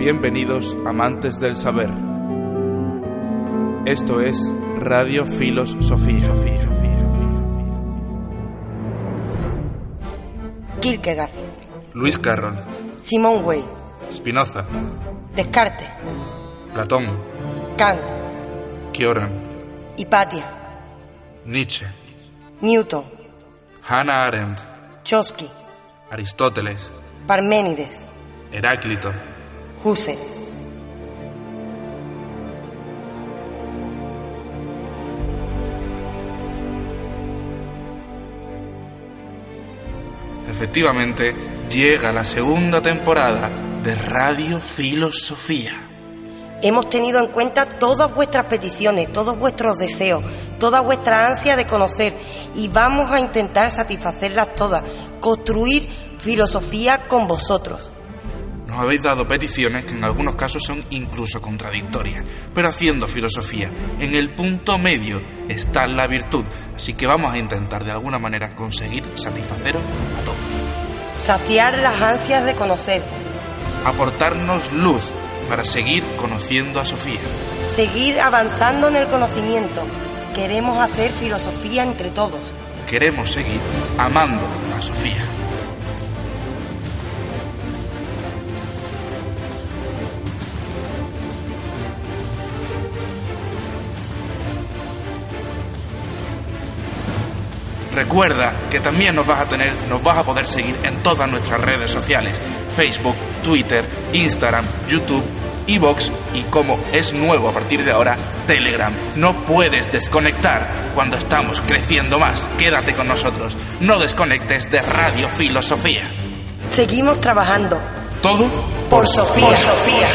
Bienvenidos amantes del saber. Esto es Radio Filos Sofía. Kierkegaard, Luis Carroll, Simone Weil, Spinoza, Descartes, Platón, Kant, Kioran, Hipatia, Nietzsche, Newton, Hannah Arendt, Chomsky, Aristóteles, Parménides, Heráclito, Efectivamente, llega la segunda temporada de Radio Filosofía. Hemos tenido en cuenta todas vuestras peticiones, todos vuestros deseos, toda vuestra ansia de conocer y vamos a intentar satisfacerlas todas, construir filosofía con vosotros. Nos habéis dado peticiones que en algunos casos son incluso contradictorias, pero haciendo filosofía, en el punto medio está la virtud, así que vamos a intentar de alguna manera conseguir satisfaceros a todos. Saciar las ansias de conocer, Aportarnos luz para seguir conociendo a Sofía. seguir avanzando en el conocimiento. Queremos hacer filosofía entre todos. Queremos seguir amando a Sofía. Recuerda que también nos vas a tener, nos vas a poder seguir en todas nuestras redes sociales: Facebook, Twitter, Instagram, YouTube, Evox y como es nuevo a partir de ahora, Telegram. No puedes desconectar cuando estamos creciendo más. Quédate con nosotros. No desconectes de Radio Filosofía. Seguimos trabajando Todo por Sofía. Por Sofía.